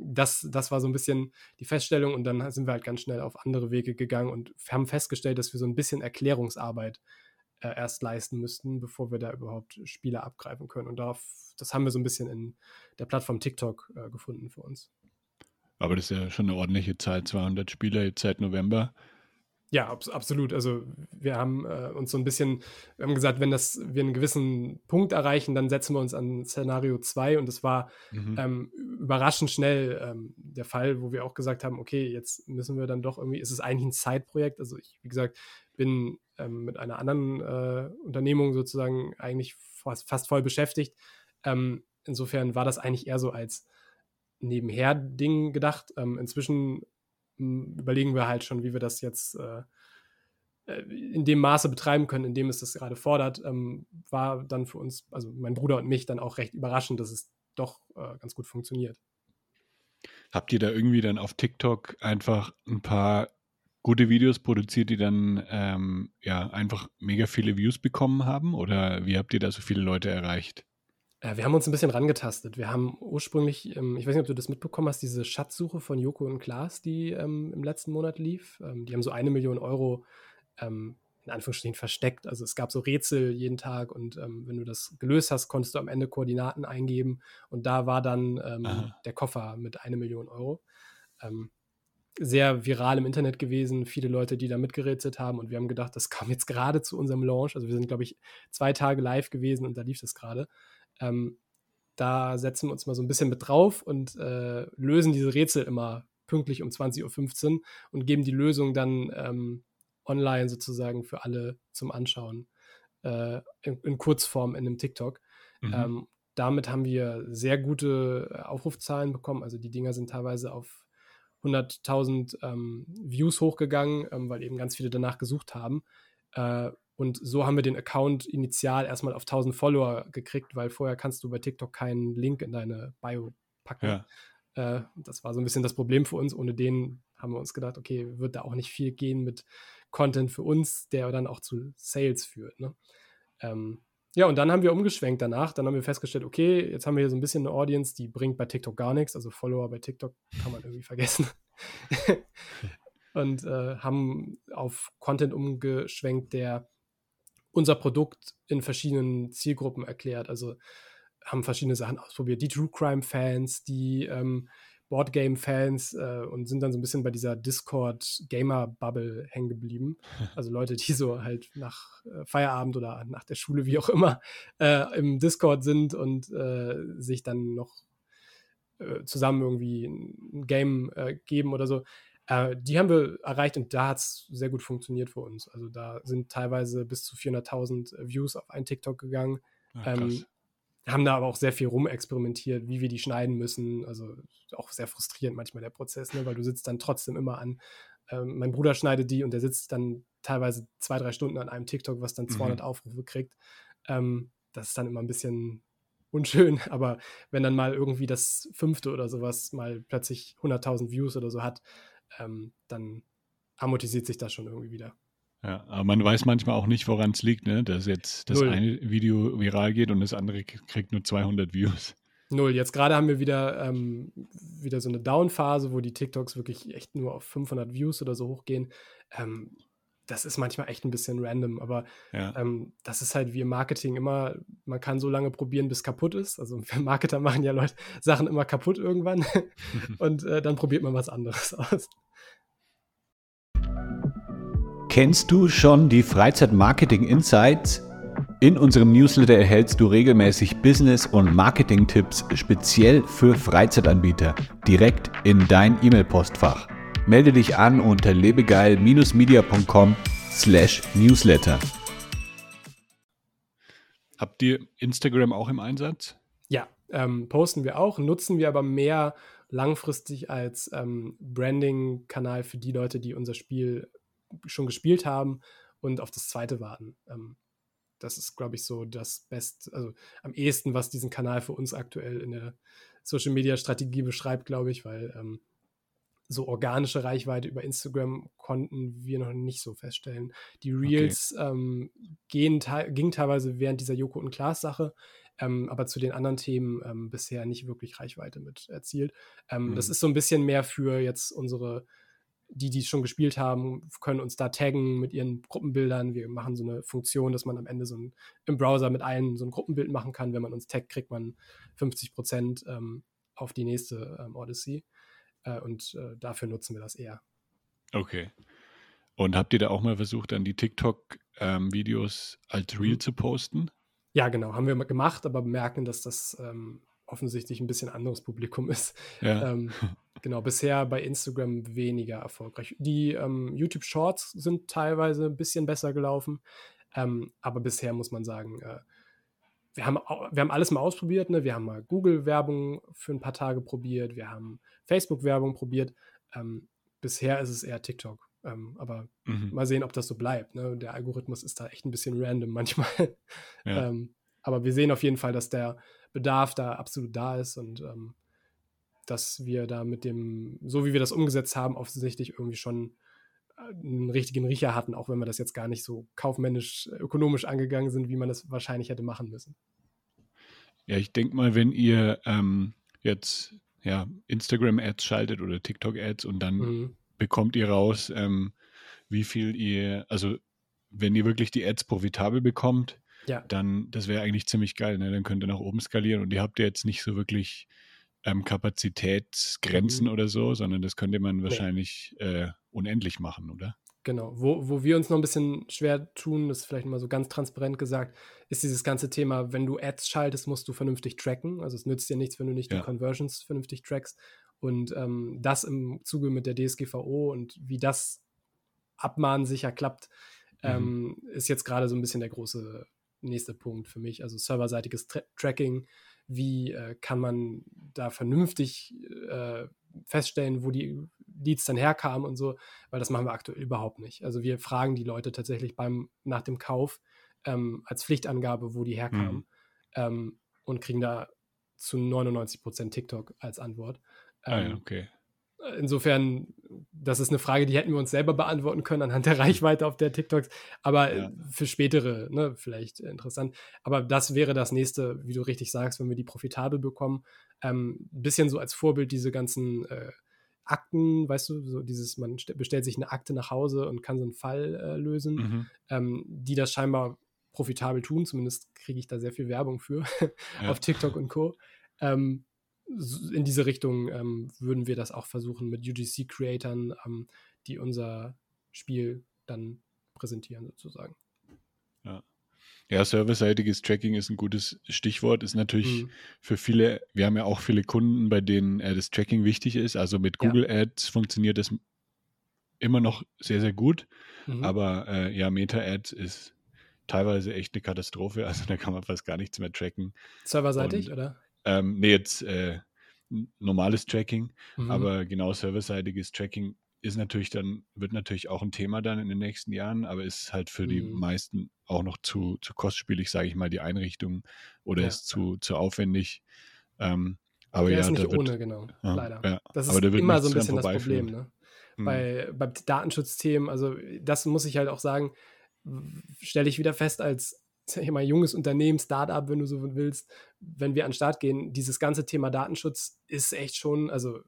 Speaker 2: das, das war so ein bisschen die Feststellung und dann sind wir halt ganz schnell auf andere Wege gegangen und haben festgestellt, dass wir so ein bisschen Erklärungsarbeit äh, erst leisten müssten, bevor wir da überhaupt Spiele abgreifen können. Und darauf, das haben wir so ein bisschen in der Plattform TikTok äh, gefunden für uns.
Speaker 1: Aber das ist ja schon eine ordentliche Zahl, 200 Spieler jetzt seit November.
Speaker 2: Ja, abs absolut. Also wir haben äh, uns so ein bisschen, wir haben gesagt, wenn das wir einen gewissen Punkt erreichen, dann setzen wir uns an Szenario 2 und das war
Speaker 1: Mhm.
Speaker 2: ähm, überraschend schnell ähm, der Fall, wo wir auch gesagt haben, okay, jetzt müssen wir dann doch irgendwie, ist es eigentlich ein Zeitprojekt. Also ich, wie gesagt, bin ähm, mit einer anderen äh, Unternehmung sozusagen eigentlich fast, fast voll beschäftigt. Ähm, insofern war das eigentlich eher so als Nebenher-Ding gedacht. Ähm, inzwischen m, überlegen wir halt schon, wie wir das jetzt äh, äh, in dem Maße betreiben können, in dem es das gerade fordert, ähm, war dann für uns, also mein Bruder und mich, dann auch recht überraschend, dass es doch äh, ganz gut funktioniert.
Speaker 1: Habt ihr da irgendwie dann auf TikTok einfach ein paar gute Videos produziert, die dann ähm, ja einfach mega viele Views bekommen haben? Oder wie habt ihr da so viele Leute erreicht?
Speaker 2: Äh, wir haben uns ein bisschen rangetastet. Wir haben ursprünglich, ähm, ich weiß nicht, ob du das mitbekommen hast, diese Schatzsuche von Joko und Klaas, die ähm, im letzten Monat lief. Ähm, die haben so eine Million Euro ähm, in Anführungsstrichen versteckt. Also es gab so Rätsel jeden Tag und ähm, wenn du das gelöst hast, konntest du am Ende Koordinaten eingeben und da war dann ähm, der Koffer mit eine Million Euro. Ähm, sehr viral im Internet gewesen, viele Leute, die da mitgerätselt haben und wir haben gedacht, das kam jetzt gerade zu unserem Launch. Also wir sind, glaube ich, zwei Tage live gewesen und da lief das gerade. Ähm, da setzen wir uns mal so ein bisschen mit drauf und äh, lösen diese Rätsel immer pünktlich um 20.15 Uhr und geben die Lösung dann ähm, online sozusagen für alle zum Anschauen äh, in, in Kurzform in einem TikTok.
Speaker 1: Mhm.
Speaker 2: Ähm, damit haben wir sehr gute äh, Aufrufzahlen bekommen. Also die Dinger sind teilweise auf 100.000 ähm, Views hochgegangen, ähm, weil eben ganz viele danach gesucht haben. Äh, und so haben wir den Account initial erstmal auf 1000 Follower gekriegt, weil vorher kannst du bei TikTok keinen Link in deine Bio packen.
Speaker 1: ja.
Speaker 2: Äh, das war so ein bisschen das Problem für uns. Ohne den haben wir uns gedacht, okay, wird da auch nicht viel gehen mit Content für uns, der dann auch zu Sales führt. Ne? Ähm, ja, und dann haben wir umgeschwenkt danach. Dann haben wir festgestellt, okay, jetzt haben wir hier so ein bisschen eine Audience, die bringt bei TikTok gar nichts. Also Follower bei TikTok kann man irgendwie vergessen. und äh, haben auf Content umgeschwenkt, der unser Produkt in verschiedenen Zielgruppen erklärt. Also haben verschiedene Sachen ausprobiert. Die True Crime Fans, die ähm, Boardgame Fans äh, und sind dann so ein bisschen bei dieser Discord Gamer Bubble hängen geblieben. Also Leute, die so halt nach äh, Feierabend oder nach der Schule, wie auch immer, äh, im Discord sind und äh, sich dann noch äh, zusammen irgendwie ein Game äh, geben oder so. Die haben wir erreicht und da hat es sehr gut funktioniert für uns. Also da sind teilweise bis zu 400.000 Views auf einen TikTok gegangen.
Speaker 1: Ah,
Speaker 2: Ähm. Haben da aber auch sehr viel rumexperimentiert, wie wir die schneiden müssen. Also auch sehr frustrierend manchmal der Prozess, ne? weil du sitzt dann trotzdem immer an. Ähm, mein Bruder schneidet die und der sitzt dann teilweise zwei, drei Stunden an einem TikTok, was dann
Speaker 1: Mhm.
Speaker 2: 200 Aufrufe kriegt. Ähm, das ist dann immer ein bisschen unschön, aber wenn dann mal irgendwie das fünfte oder sowas mal plötzlich 100.000 Views oder so hat, ähm, dann amortisiert sich das schon irgendwie wieder.
Speaker 1: Ja, aber man weiß manchmal auch nicht, woran es liegt, ne? dass jetzt das
Speaker 2: Null.
Speaker 1: eine Video viral geht und das andere kriegt nur 200 Views.
Speaker 2: Null. Jetzt gerade haben wir wieder, ähm, wieder so eine Down-Phase, wo die TikToks wirklich echt nur auf 500 Views oder so hochgehen. Ähm, das ist manchmal echt ein bisschen random, aber
Speaker 1: Ja,
Speaker 2: ähm, das ist halt wie im Marketing immer, man kann so lange probieren, bis kaputt ist. Also wir Marketer machen ja Leute Sachen immer kaputt irgendwann und äh, dann probiert man was anderes aus.
Speaker 3: Kennst du schon die Freizeit Marketing Insights? In unserem Newsletter erhältst du regelmäßig Business- und Marketing-Tipps speziell für Freizeitanbieter direkt in dein E-Mail-Postfach. Melde dich an unter lebegeil-media.com slash newsletter.
Speaker 1: Habt ihr Instagram auch im Einsatz?
Speaker 2: Ja, ähm, posten wir auch, nutzen wir aber mehr langfristig als ähm, Branding-Kanal für die Leute, die unser Spiel schon gespielt haben und auf das zweite warten. Ähm, das ist, glaube ich, so das Beste, also am ehesten, was diesen Kanal für uns aktuell in der Social Media Strategie beschreibt, glaube ich, weil ähm, so organische Reichweite über Instagram konnten wir noch nicht so feststellen. Die Reels okay. ähm, gehen, gingen teilweise während dieser Joko und Klaas Sache, ähm, aber zu den anderen Themen ähm, bisher nicht wirklich Reichweite mit erzielt. Mhm. Das ist so ein bisschen mehr für jetzt unsere die, die es schon gespielt haben, können uns da taggen mit ihren Gruppenbildern. Wir machen so eine Funktion, dass man am Ende so ein, im Browser mit allen so ein Gruppenbild machen kann. Wenn man uns taggt, kriegt man 50 Prozent ähm, auf die nächste ähm, Odyssey. Äh, und äh, dafür nutzen wir das eher.
Speaker 1: Okay. Und habt ihr da auch mal versucht, dann die TikTok-Videos ähm, als Reel mhm. zu posten?
Speaker 2: Ja, genau, haben wir gemacht, aber bemerken, dass das ähm, offensichtlich ein bisschen anderes Publikum ist. Ja. Genau, bisher bei Instagram weniger erfolgreich. Die ähm, YouTube Shorts sind teilweise ein bisschen besser gelaufen, ähm, aber bisher muss man sagen, äh, wir, haben, wir haben alles mal ausprobiert. Ne? Wir haben mal Google-Werbung für ein paar Tage probiert, wir haben Facebook-Werbung probiert. Ähm, bisher ist es eher TikTok. Ähm, aber mhm. mal sehen, ob das so bleibt. Ne? Der Algorithmus ist da echt ein bisschen random manchmal. Ja. Ähm, aber wir sehen auf jeden Fall, dass der Bedarf da absolut da ist und ähm, dass wir da mit dem, so wie wir das umgesetzt haben, offensichtlich irgendwie schon äh, einen richtigen Riecher hatten, auch wenn wir das jetzt gar nicht so kaufmännisch, ökonomisch angegangen sind, wie man das wahrscheinlich hätte machen müssen.
Speaker 1: Ja, ich denke mal, wenn ihr ähm, jetzt ja, Instagram-Ads schaltet oder TikTok-Ads und dann mhm. bekommt ihr raus, ähm, wie viel ihr, also wenn ihr wirklich die Ads profitabel bekommt, ja. dann das wäre eigentlich ziemlich geil. Ne? Dann könnt ihr nach oben skalieren und ihr habt ja jetzt nicht so wirklich ähm, Kapazitätsgrenzen mhm. oder so, sondern das könnte man wahrscheinlich nee. äh, unendlich machen, oder?
Speaker 2: Genau, wo, wo wir uns noch ein bisschen schwer tun, das ist vielleicht mal so ganz transparent gesagt, ist dieses ganze Thema, wenn du Ads schaltest, musst du vernünftig tracken. Also es nützt dir nichts, wenn du nicht ja. die Conversions vernünftig trackst. Und ähm, das im Zuge mit der DSGVO und wie das Abmahnen sicher klappt, mhm. ähm, ist jetzt gerade so ein bisschen der große nächste Punkt für mich. Also serverseitiges Tra Tracking, wie äh, kann man da vernünftig äh, feststellen, wo die Leads dann herkamen und so, weil das machen wir aktuell überhaupt nicht. Also wir fragen die Leute tatsächlich beim, nach dem Kauf ähm, als Pflichtangabe, wo die herkamen mhm. ähm, und kriegen da zu 99 Prozent TikTok als Antwort.
Speaker 1: Ähm, ah ja, ähm, okay.
Speaker 2: Insofern, das ist eine Frage, die hätten wir uns selber beantworten können anhand der Reichweite auf der TikToks, aber ja. für spätere, ne, vielleicht interessant. Aber das wäre das nächste, wie du richtig sagst, wenn wir die profitabel bekommen. Ein ähm, bisschen so als Vorbild diese ganzen äh, Akten, weißt du, so dieses, man bestellt sich eine Akte nach Hause und kann so einen Fall äh, lösen, mhm. ähm, die das scheinbar profitabel tun. Zumindest kriege ich da sehr viel Werbung für ja. auf TikTok und Co. Ähm, in diese Richtung ähm, würden wir das auch versuchen mit UGC-Creatern, ähm, die unser Spiel dann präsentieren, sozusagen.
Speaker 1: Ja. Ja, serverseitiges Tracking ist ein gutes Stichwort. Ist natürlich mhm. für viele, wir haben ja auch viele Kunden, bei denen äh, das Tracking wichtig ist. Also mit Google ja. Ads funktioniert das immer noch sehr, sehr gut. Mhm. Aber äh, ja, Meta-Ads ist teilweise echt eine Katastrophe. Also da kann man fast gar nichts mehr tracken.
Speaker 2: Serverseitig, Und, oder?
Speaker 1: Ähm, nee, jetzt äh, normales Tracking, mhm. aber genau serverseitiges Tracking ist natürlich dann, wird natürlich auch ein Thema dann in den nächsten Jahren, aber ist halt für mhm. die meisten auch noch zu, zu kostspielig, sage ich mal, die Einrichtung oder ja. ist zu, zu aufwendig. Ähm, aber ja,
Speaker 2: ist nicht ohne, wird, genau, ja, leider. Ja, das ist immer so ein bisschen das Problem, ne? Mhm. Bei, bei Datenschutzthemen, also das muss ich halt auch sagen, stelle ich wieder fest als sag ich mal, junges Unternehmen, Startup, wenn du so willst, wenn wir an den Start gehen, dieses ganze Thema Datenschutz ist echt schon, also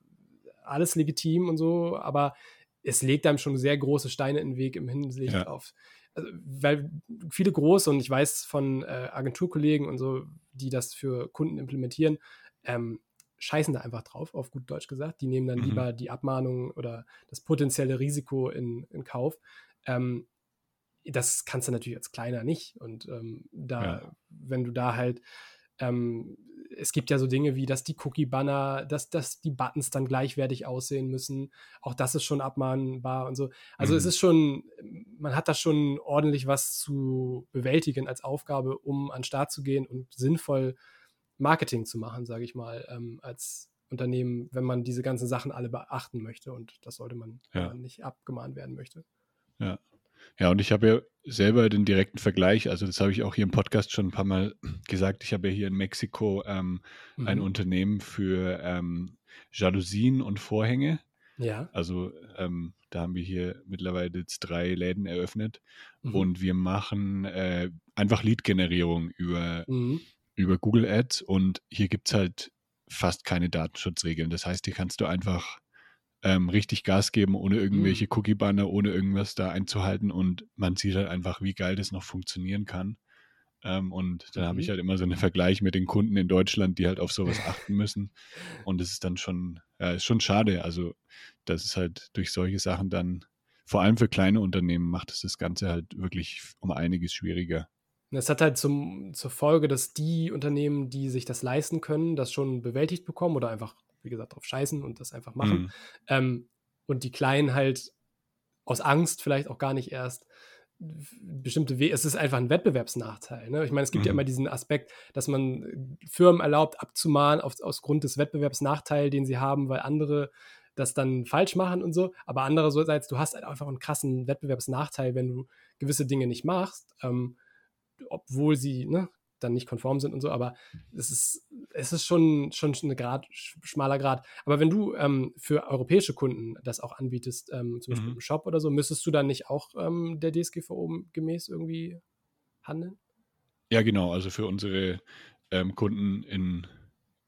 Speaker 2: alles legitim und so, aber es legt einem schon sehr große Steine in den Weg im Hinsicht ja. auf, also, weil viele große und ich weiß von äh, Agenturkollegen und so, die das für Kunden implementieren, ähm, scheißen da einfach drauf, auf gut Deutsch gesagt. Die nehmen dann mhm. lieber die Abmahnung oder das potenzielle Risiko in, in Kauf. Ähm, das kannst du natürlich als kleiner nicht. Und ähm, da, ja. wenn du da halt ähm, es gibt ja so Dinge wie, dass die Cookie-Banner, dass, dass die Buttons dann gleichwertig aussehen müssen. Auch das ist schon abmahnbar und so. Also mhm. es ist schon, man hat da schon ordentlich was zu bewältigen als Aufgabe, um an den Start zu gehen und sinnvoll Marketing zu machen, sage ich mal, ähm, als Unternehmen, wenn man diese ganzen Sachen alle beachten möchte. Und das sollte man, ja. wenn man nicht abgemahnt werden möchte.
Speaker 1: Ja. Ja, und ich habe ja selber den direkten Vergleich, also das habe ich auch hier im Podcast schon ein paar Mal gesagt. Ich habe ja hier in Mexiko ähm, mhm. ein Unternehmen für ähm, Jalousien und Vorhänge.
Speaker 2: Ja.
Speaker 1: Also ähm, da haben wir hier mittlerweile jetzt drei Läden eröffnet mhm. und wir machen äh, einfach Lead-Generierung über, mhm. über Google Ads und hier gibt es halt fast keine Datenschutzregeln. Das heißt, hier kannst du einfach ähm, richtig Gas geben, ohne irgendwelche mhm. Cookie-Banner, ohne irgendwas da einzuhalten und man sieht halt einfach, wie geil das noch funktionieren kann. Ähm, und dann mhm. habe ich halt immer so einen Vergleich mit den Kunden in Deutschland, die halt auf sowas achten müssen. Und es ist dann schon, ja, ist schon schade. Also, das ist halt durch solche Sachen dann, vor allem für kleine Unternehmen, macht es das Ganze halt wirklich um einiges schwieriger.
Speaker 2: Das hat halt zum, zur Folge, dass die Unternehmen, die sich das leisten können, das schon bewältigt bekommen oder einfach wie gesagt, drauf scheißen und das einfach machen. Mhm. Ähm, und die Kleinen halt aus Angst vielleicht auch gar nicht erst bestimmte Wege, es ist einfach ein Wettbewerbsnachteil. Ne? Ich meine, es gibt mhm. ja immer diesen Aspekt, dass man Firmen erlaubt, abzumahnen auf, aus Grund des Wettbewerbsnachteils, den sie haben, weil andere das dann falsch machen und so. Aber andererseits, du hast halt einfach einen krassen Wettbewerbsnachteil, wenn du gewisse Dinge nicht machst, ähm, obwohl sie ne, dann nicht konform sind und so, aber es ist, es ist schon, schon ein Grad, schmaler Grad. Aber wenn du ähm, für europäische Kunden das auch anbietest, ähm, zum Beispiel mhm. im Shop oder so, müsstest du dann nicht auch ähm, der DSGVO gemäß irgendwie handeln?
Speaker 1: Ja, genau. Also für unsere ähm, Kunden in,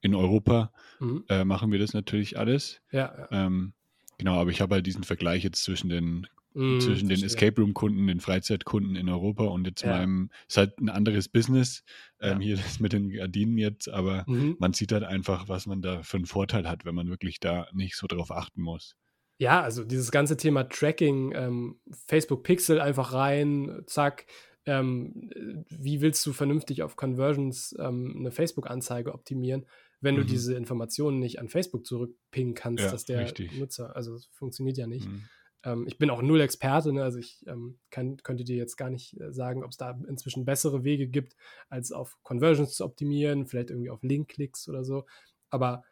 Speaker 1: in Europa mhm. äh, machen wir das natürlich alles.
Speaker 2: Ja. ja.
Speaker 1: Ähm, genau, aber ich habe halt diesen Vergleich jetzt zwischen den Mm, zwischen den Escape Room-Kunden, den Freizeitkunden in Europa und jetzt ja. meinem, ist halt ein anderes Business. Ähm, ja. Hier das mit den Gardinen jetzt, aber mhm. man sieht halt einfach, was man da für einen Vorteil hat, wenn man wirklich da nicht so drauf achten muss.
Speaker 2: Ja, also dieses ganze Thema Tracking, ähm, Facebook Pixel einfach rein, zack. Ähm, wie willst du vernünftig auf Conversions ähm, eine Facebook-Anzeige optimieren, wenn mhm. du diese Informationen nicht an Facebook zurückpingen kannst, ja, dass der richtig. Nutzer, also das funktioniert ja nicht. Mhm. Ähm, ich bin auch null Experte, ne? also ich ähm, kann, könnte dir jetzt gar nicht äh, sagen, ob es da inzwischen bessere Wege gibt, als auf Conversions zu optimieren, vielleicht irgendwie auf Link-Klicks oder so. Aber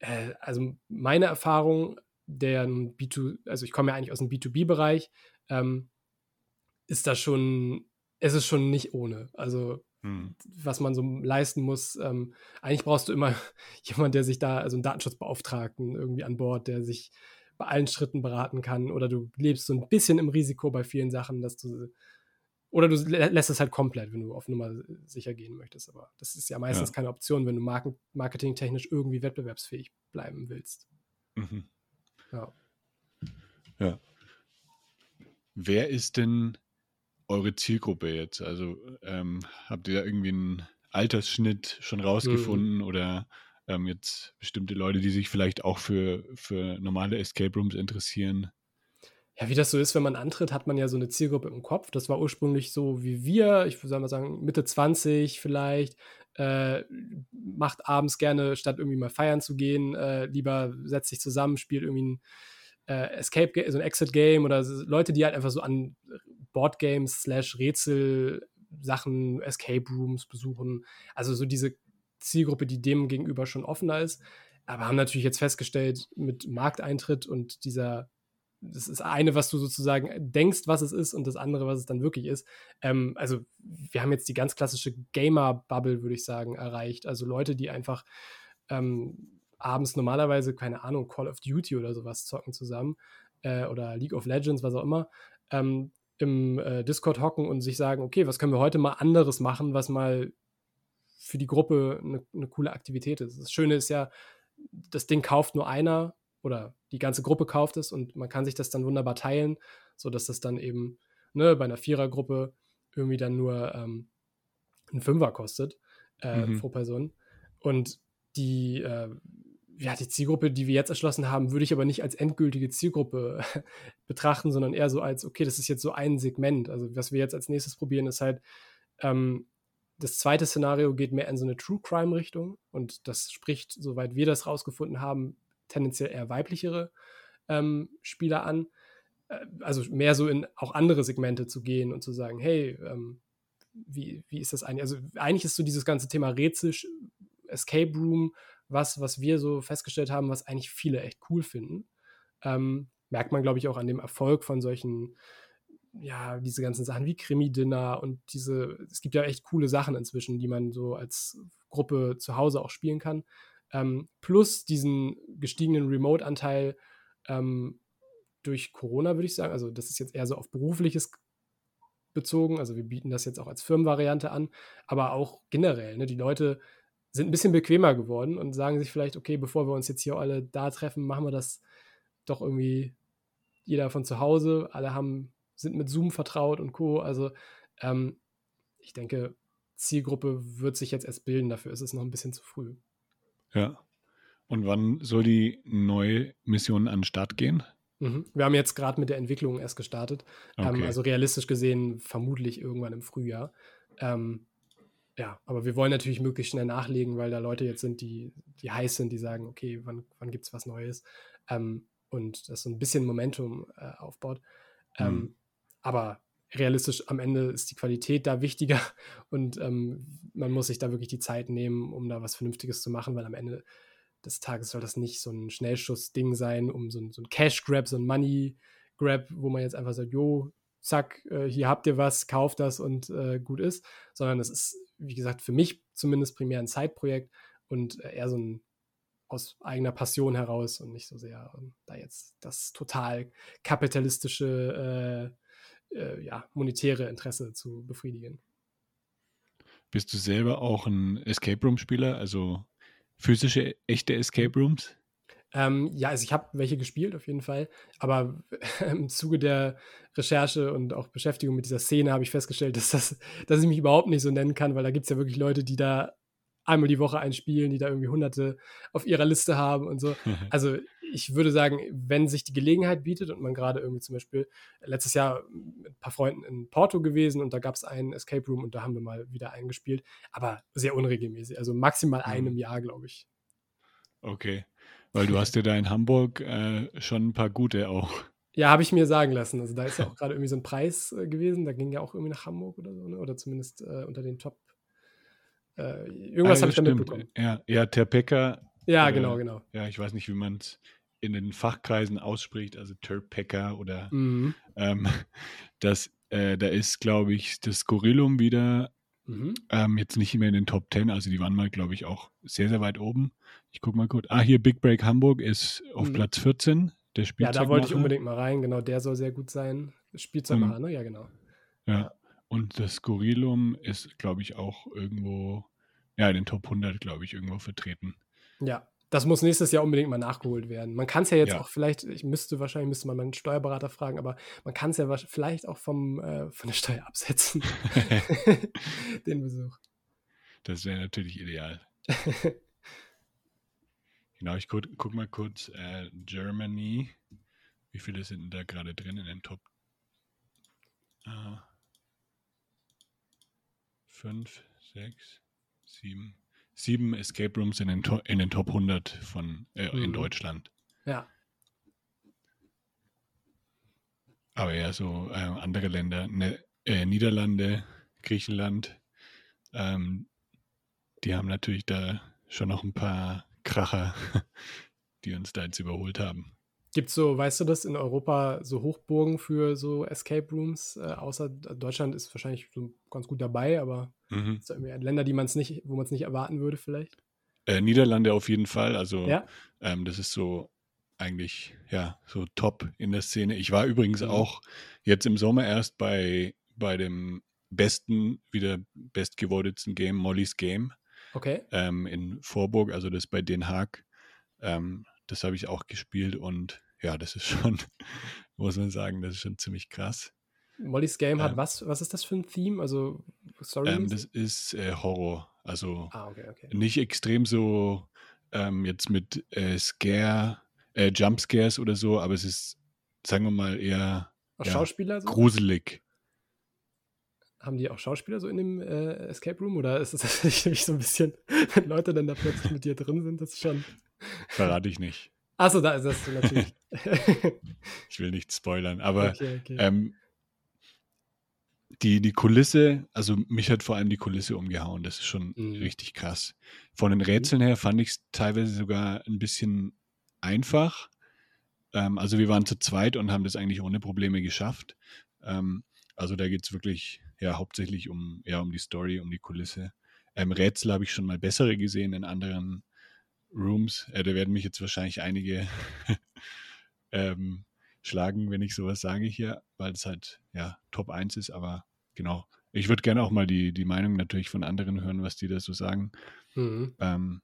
Speaker 2: äh, also meine Erfahrung, der B2, also ich komme ja eigentlich aus dem B2B-Bereich, ähm, ist da schon, es ist schon nicht ohne. Also hm. was man so leisten muss. Ähm, eigentlich brauchst du immer jemanden, der sich da, also einen Datenschutzbeauftragten irgendwie an Bord, der sich bei allen Schritten beraten kann oder du lebst so ein bisschen im Risiko bei vielen Sachen, dass du oder du lässt es halt komplett, wenn du auf Nummer sicher gehen möchtest. Aber das ist ja meistens ja. keine Option, wenn du marketingtechnisch irgendwie wettbewerbsfähig bleiben willst.
Speaker 1: Mhm. Ja. Ja. Wer ist denn eure Zielgruppe jetzt? Also ähm, habt ihr da irgendwie einen Altersschnitt schon rausgefunden mhm. oder ähm, jetzt bestimmte Leute, die sich vielleicht auch für, für normale Escape Rooms interessieren.
Speaker 2: Ja, wie das so ist, wenn man antritt, hat man ja so eine Zielgruppe im Kopf. Das war ursprünglich so wie wir, ich würde mal sagen, Mitte 20 vielleicht, äh, macht abends gerne, statt irgendwie mal feiern zu gehen, äh, lieber setzt sich zusammen, spielt irgendwie ein äh, Escape, so ein Exit-Game oder Leute, die halt einfach so an Boardgames slash Rätsel Sachen, Escape Rooms besuchen. Also so diese Zielgruppe, die dem gegenüber schon offener ist. Aber haben natürlich jetzt festgestellt, mit Markteintritt und dieser, das ist eine, was du sozusagen denkst, was es ist, und das andere, was es dann wirklich ist. Ähm, also, wir haben jetzt die ganz klassische Gamer-Bubble, würde ich sagen, erreicht. Also Leute, die einfach ähm, abends normalerweise, keine Ahnung, Call of Duty oder sowas zocken zusammen äh, oder League of Legends, was auch immer. Ähm, im äh, Discord hocken und sich sagen, okay, was können wir heute mal anderes machen, was mal für die Gruppe eine, eine coole Aktivität ist. Das Schöne ist ja, das Ding kauft nur einer oder die ganze Gruppe kauft es und man kann sich das dann wunderbar teilen, sodass das dann eben ne, bei einer Vierergruppe irgendwie dann nur ähm, ein Fünfer kostet äh, mhm. pro Person. Und die, äh, ja, die Zielgruppe, die wir jetzt erschlossen haben, würde ich aber nicht als endgültige Zielgruppe betrachten, sondern eher so als, okay, das ist jetzt so ein Segment. Also was wir jetzt als nächstes probieren, ist halt ähm, das zweite Szenario geht mehr in so eine True Crime-Richtung und das spricht, soweit wir das rausgefunden haben, tendenziell eher weiblichere ähm, Spieler an. Äh, also mehr so in auch andere Segmente zu gehen und zu sagen, hey, ähm, wie, wie ist das eigentlich? Also eigentlich ist so dieses ganze Thema Rätsel, Escape Room, was, was wir so festgestellt haben, was eigentlich viele echt cool finden. Ähm, merkt man, glaube ich, auch an dem Erfolg von solchen ja, diese ganzen Sachen wie Krimi-Dinner und diese, es gibt ja echt coole Sachen inzwischen, die man so als Gruppe zu Hause auch spielen kann. Ähm, plus diesen gestiegenen Remote-Anteil ähm, durch Corona, würde ich sagen. Also, das ist jetzt eher so auf berufliches bezogen. Also, wir bieten das jetzt auch als Firmenvariante an, aber auch generell. Ne? Die Leute sind ein bisschen bequemer geworden und sagen sich vielleicht, okay, bevor wir uns jetzt hier alle da treffen, machen wir das doch irgendwie jeder von zu Hause. Alle haben sind mit Zoom vertraut und Co. Also ähm, ich denke, Zielgruppe wird sich jetzt erst bilden, dafür ist es noch ein bisschen zu früh.
Speaker 1: Ja. Und wann soll die neue Mission an den Start gehen?
Speaker 2: Mhm. Wir haben jetzt gerade mit der Entwicklung erst gestartet. Ähm, okay. Ähm, also realistisch gesehen vermutlich irgendwann im Frühjahr. Ähm, ja, aber wir wollen natürlich möglichst schnell nachlegen, weil da Leute jetzt sind, die, die heiß sind, die sagen, okay, wann, wann gibt es was Neues? Ähm, und das so ein bisschen Momentum äh, aufbaut. Ähm, mhm. Aber realistisch am Ende ist die Qualität da wichtiger. Und ähm, man muss sich da wirklich die Zeit nehmen, um da was Vernünftiges zu machen, weil am Ende des Tages soll das nicht so ein Schnellschuss-Ding sein, um so ein, so ein Cash-Grab, so ein Money-Grab, wo man jetzt einfach sagt, jo, zack, äh, hier habt ihr was, kauft das und äh, gut ist, sondern es ist, wie gesagt, für mich zumindest primär ein Zeitprojekt und äh, eher so ein aus eigener Passion heraus und nicht so sehr um, da jetzt das total kapitalistische äh, ja, monetäre Interesse zu befriedigen.
Speaker 1: Bist du selber auch ein Escape Room-Spieler, also physische, echte Escape Rooms?
Speaker 2: Ähm, ja, also ich habe welche gespielt auf jeden Fall, aber im Zuge der Recherche und auch Beschäftigung mit dieser Szene habe ich festgestellt, dass, das, dass ich mich überhaupt nicht so nennen kann, weil da gibt es ja wirklich Leute, die da einmal die Woche einspielen, die da irgendwie hunderte auf ihrer Liste haben und so. Also ich würde sagen, wenn sich die Gelegenheit bietet und man gerade irgendwie zum Beispiel letztes Jahr mit ein paar Freunden in Porto gewesen und da gab es einen Escape Room und da haben wir mal wieder eingespielt, aber sehr unregelmäßig, also maximal mhm. einem Jahr, glaube ich.
Speaker 1: Okay, weil du hast ja da in Hamburg äh, schon ein paar gute auch.
Speaker 2: Ja, habe ich mir sagen lassen. Also da ist ja auch gerade irgendwie so ein Preis äh, gewesen, da ging ja auch irgendwie nach Hamburg oder so, ne? oder zumindest äh, unter den Top äh, irgendwas ah, habe ich da mitbekommen.
Speaker 1: Ja, ja Terpeka.
Speaker 2: Ja, äh, genau, genau.
Speaker 1: Ja, ich weiß nicht, wie man es in den Fachkreisen ausspricht, also Terpeka oder mhm. ähm, das, äh, da ist, glaube ich, das Gorillum wieder mhm. ähm, jetzt nicht mehr in den Top 10, also die waren mal, glaube ich, auch sehr, sehr weit oben. Ich gucke mal kurz. Ah, hier Big Break Hamburg ist auf mhm. Platz 14. Der
Speaker 2: Ja, da wollte ich unbedingt mal rein, genau, der soll sehr gut sein. Spielzeugmacher, mhm. ne? Ja, genau.
Speaker 1: Ja. Und das Gorillum ist, glaube ich, auch irgendwo, ja, in den Top 100, glaube ich, irgendwo vertreten.
Speaker 2: Ja, das muss nächstes Jahr unbedingt mal nachgeholt werden. Man kann es ja jetzt ja. auch vielleicht, ich müsste wahrscheinlich, müsste man meinen Steuerberater fragen, aber man kann es ja vielleicht auch vom, äh, von der Steuer absetzen. Den Besuch.
Speaker 1: Das wäre natürlich ideal. genau, ich gucke guck mal kurz, äh, Germany. Wie viele sind da gerade drin in den Top? Uh, fünf, sechs, sieben, sieben Escape Rooms in den, in den Top 100 von, äh, mhm. in Deutschland.
Speaker 2: Ja.
Speaker 1: Aber ja, so äh, andere Länder, ne, äh, Niederlande, Griechenland, ähm, die haben natürlich da schon noch ein paar Kracher, die uns da jetzt überholt haben.
Speaker 2: Gibt es so, weißt du das, in Europa so Hochburgen für so Escape Rooms? Äh, außer Deutschland ist wahrscheinlich so ganz gut dabei, aber mhm. ist da irgendwie Länder, die man es nicht, wo man es nicht erwarten würde, vielleicht?
Speaker 1: Äh, Niederlande auf jeden Fall. Also ja? ähm, das ist so eigentlich ja so top in der Szene. Ich war übrigens mhm. auch jetzt im Sommer erst bei, bei dem besten, wieder bestgewotetsten Game, Molly's Game.
Speaker 2: Okay.
Speaker 1: Ähm, in Vorburg, also das bei Den Haag. Ähm, das habe ich auch gespielt und ja, das ist schon, muss man sagen, das ist schon ziemlich krass.
Speaker 2: Molly's Game ähm, hat was? Was ist das für ein Theme? Also
Speaker 1: Story? Ähm, das ist äh, Horror. Also
Speaker 2: ah, okay, okay.
Speaker 1: nicht extrem so ähm, jetzt mit äh, Scare, äh, Jumpscares oder so, aber es ist, sagen wir mal, eher
Speaker 2: ja, Schauspieler
Speaker 1: so? gruselig.
Speaker 2: haben die auch Schauspieler so in dem äh, Escape Room oder ist es tatsächlich so ein bisschen, wenn Leute dann da plötzlich mit dir drin sind, das ist schon.
Speaker 1: Verrate ich nicht.
Speaker 2: Achso, da ist das natürlich.
Speaker 1: ich will nicht spoilern, aber okay, okay. Ähm, die, die Kulisse, also mich hat vor allem die Kulisse umgehauen. Das ist schon mhm. richtig krass. Von den mhm. Rätseln her fand ich es teilweise sogar ein bisschen einfach. Ähm, also wir waren zu zweit und haben das eigentlich ohne Probleme geschafft. Ähm, also da geht es wirklich ja hauptsächlich um, ja, um die Story, um die Kulisse. Ähm, Rätsel habe ich schon mal bessere gesehen in anderen Rooms. Äh, da werden mich jetzt wahrscheinlich einige ähm, schlagen, wenn ich sowas sage hier, weil es halt ja Top 1 ist, aber genau. Ich würde gerne auch mal die, die Meinung natürlich von anderen hören, was die da so sagen. Mhm. Ähm,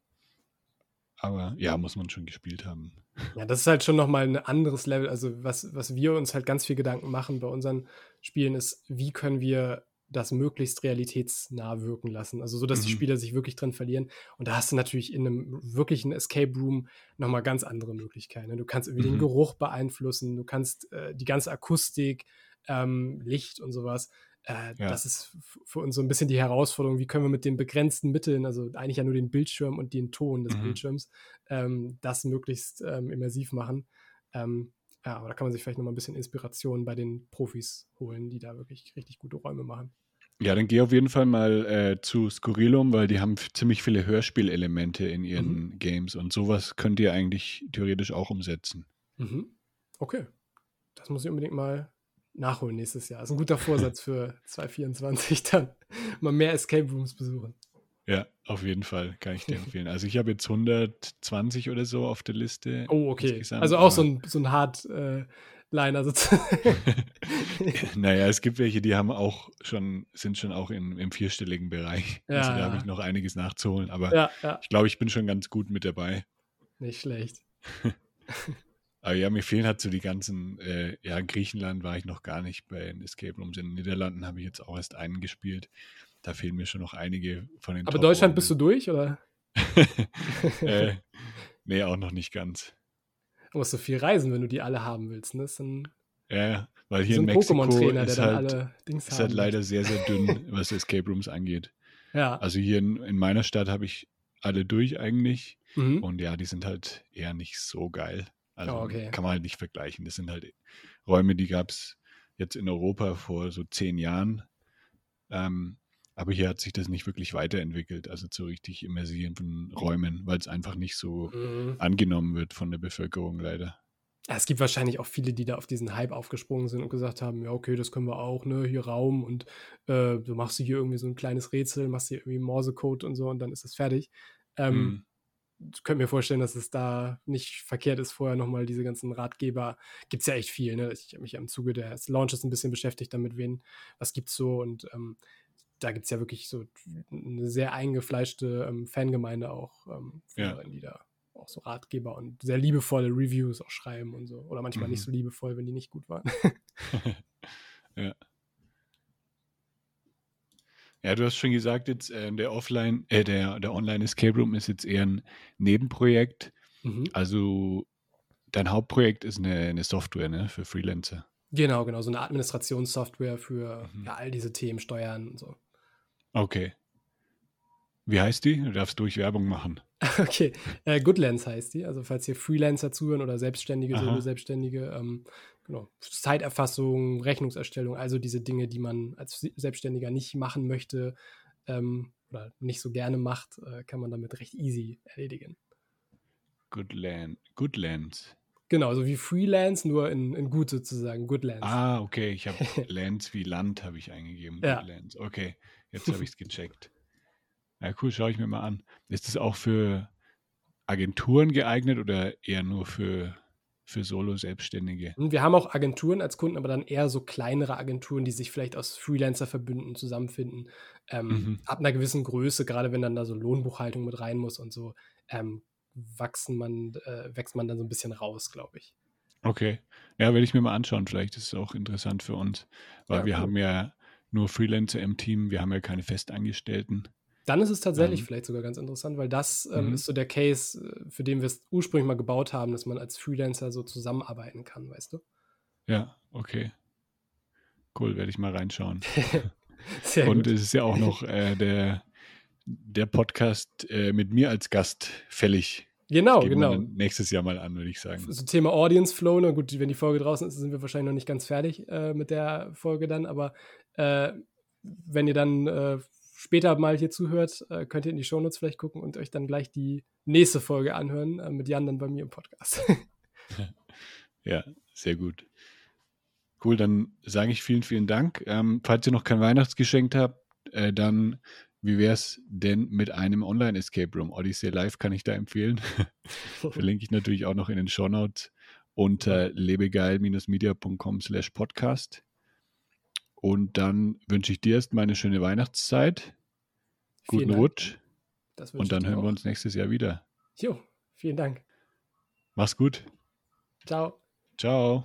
Speaker 1: aber ja, muss man schon gespielt haben.
Speaker 2: Ja, das ist halt schon nochmal ein anderes Level. Also, was, was wir uns halt ganz viel Gedanken machen bei unseren Spielen, ist, wie können wir das möglichst realitätsnah wirken lassen. Also so, dass mhm. die Spieler sich wirklich drin verlieren. Und da hast du natürlich in einem wirklichen Escape Room nochmal ganz andere Möglichkeiten. Ne? Du kannst irgendwie mhm. den Geruch beeinflussen, du kannst äh, die ganze Akustik, ähm, Licht und sowas. Äh, ja. Das ist für uns so ein bisschen die Herausforderung, wie können wir mit den begrenzten Mitteln, also eigentlich ja nur den Bildschirm und den Ton des mhm. Bildschirms, ähm, das möglichst ähm, immersiv machen. Ähm, ja, aber da kann man sich vielleicht noch mal ein bisschen Inspiration bei den Profis holen, die da wirklich richtig gute Räume machen.
Speaker 1: Ja, dann geh auf jeden Fall mal äh, zu Skurrilum, weil die haben ziemlich viele Hörspielelemente in ihren mhm. Games und sowas könnt ihr eigentlich theoretisch auch umsetzen.
Speaker 2: Mhm. Okay. Das muss ich unbedingt mal nachholen nächstes Jahr. Das ist ein guter Vorsatz für 2024 dann mal mehr Escape Rooms besuchen.
Speaker 1: Ja, auf jeden Fall kann ich dir empfehlen. Also ich habe jetzt 120 oder so auf der Liste.
Speaker 2: Oh, okay. Also auch so ein, so ein Hard-Liner äh, sozusagen.
Speaker 1: naja, es gibt welche, die haben auch schon, sind schon auch in, im vierstelligen Bereich. Ja, also da habe ich noch einiges nachzuholen. Aber ja, ja. ich glaube, ich bin schon ganz gut mit dabei.
Speaker 2: Nicht schlecht.
Speaker 1: Aber ja, mir fehlen halt so die ganzen, äh, ja, in Griechenland war ich noch gar nicht bei den Escape Rooms. In den Niederlanden habe ich jetzt auch erst einen gespielt da fehlen mir schon noch einige von den.
Speaker 2: Aber Deutschland bist du durch, oder?
Speaker 1: äh, nee, auch noch nicht ganz.
Speaker 2: Du musst so viel reisen, wenn du die alle haben willst. Ne?
Speaker 1: Ja, weil hier so in Mexiko ist, halt, ist halt leider sehr, sehr dünn, was Escape Rooms angeht. Ja. Also hier in, in meiner Stadt habe ich alle durch eigentlich. Mhm. Und ja, die sind halt eher nicht so geil. Also oh, okay. kann man halt nicht vergleichen. Das sind halt Räume, die gab es jetzt in Europa vor so zehn Jahren. Ähm, aber hier hat sich das nicht wirklich weiterentwickelt, also zu richtig immersiven Räumen, weil es einfach nicht so mhm. angenommen wird von der Bevölkerung leider.
Speaker 2: Es gibt wahrscheinlich auch viele, die da auf diesen Hype aufgesprungen sind und gesagt haben, ja, okay, das können wir auch, ne, hier Raum und äh, du machst hier irgendwie so ein kleines Rätsel, machst hier irgendwie Morsecode und so und dann ist das fertig. Ähm, mhm. Ich könnte mir vorstellen, dass es da nicht verkehrt ist, vorher nochmal diese ganzen Ratgeber, gibt es ja echt viel, ne? Ich habe mich ja im Zuge des Launches ein bisschen beschäftigt damit, wen, was gibt's so und ähm, da gibt es ja wirklich so eine sehr eingefleischte ähm, Fangemeinde auch, ähm, ja. die da auch so Ratgeber und sehr liebevolle Reviews auch schreiben und so. Oder manchmal mhm. nicht so liebevoll, wenn die nicht gut waren.
Speaker 1: ja. Ja, du hast schon gesagt, jetzt äh, der Offline, äh, der, der Online Escape Room ist jetzt eher ein Nebenprojekt. Mhm. Also dein Hauptprojekt ist eine, eine Software ne, für Freelancer.
Speaker 2: Genau, genau, so eine Administrationssoftware für mhm. ja, all diese Themen, Steuern und so.
Speaker 1: Okay. Wie heißt die? Du darfst durch Werbung machen.
Speaker 2: Okay, äh, Goodlands heißt die. Also falls hier Freelancer zuhören oder Selbstständige, Solo-Selbstständige, ähm, genau, Zeiterfassung, Rechnungserstellung, also diese Dinge, die man als Selbstständiger nicht machen möchte ähm, oder nicht so gerne macht, äh, kann man damit recht easy erledigen.
Speaker 1: Goodland, Goodlands.
Speaker 2: Genau, so wie Freelance, nur in, in gut sozusagen, Goodlands.
Speaker 1: Ah, okay, ich habe Lands wie Land habe ich eingegeben. Ja. Goodlands, okay. Jetzt habe ich es gecheckt. Ja, cool, schaue ich mir mal an. Ist das auch für Agenturen geeignet oder eher nur für, für Solo-Selbstständige?
Speaker 2: Wir haben auch Agenturen als Kunden, aber dann eher so kleinere Agenturen, die sich vielleicht aus Freelancer-Verbünden zusammenfinden. Ähm, mhm. Ab einer gewissen Größe, gerade wenn dann da so Lohnbuchhaltung mit rein muss und so, ähm, wachsen man, äh, wächst man dann so ein bisschen raus, glaube ich.
Speaker 1: Okay. Ja, werde ich mir mal anschauen. Vielleicht ist es auch interessant für uns, weil ja, wir cool. haben ja nur Freelancer im Team, wir haben ja keine Festangestellten.
Speaker 2: Dann ist es tatsächlich ähm, vielleicht sogar ganz interessant, weil das ähm, mhm. ist so der Case, äh, für den wir es ursprünglich mal gebaut haben, dass man als Freelancer so zusammenarbeiten kann, weißt du?
Speaker 1: Ja, okay. Cool, werde ich mal reinschauen. Sehr Und gut. es ist ja auch noch äh, der, der Podcast äh, mit mir als Gast fällig.
Speaker 2: Genau, genau.
Speaker 1: nächstes Jahr mal an, würde ich sagen.
Speaker 2: So Thema Audience Flow, na gut, wenn die Folge draußen ist, sind wir wahrscheinlich noch nicht ganz fertig äh, mit der Folge dann, aber äh, wenn ihr dann äh, später mal hier zuhört, äh, könnt ihr in die Shownotes vielleicht gucken und euch dann gleich die nächste Folge anhören äh, mit Jan dann bei mir im Podcast.
Speaker 1: ja, sehr gut. Cool, dann sage ich vielen, vielen Dank. Ähm, falls ihr noch kein Weihnachtsgeschenk habt, äh, dann wie wäre es denn mit einem Online-Escape Room? Odyssey Live kann ich da empfehlen. Verlinke ich natürlich auch noch in den Shownotes unter lebegeil-media.com slash podcast. Und dann wünsche ich dir erstmal eine schöne Weihnachtszeit. Guten Rutsch. Und dann hören auch. wir uns nächstes Jahr wieder.
Speaker 2: Jo, vielen Dank.
Speaker 1: Mach's gut.
Speaker 2: Ciao.
Speaker 1: Ciao.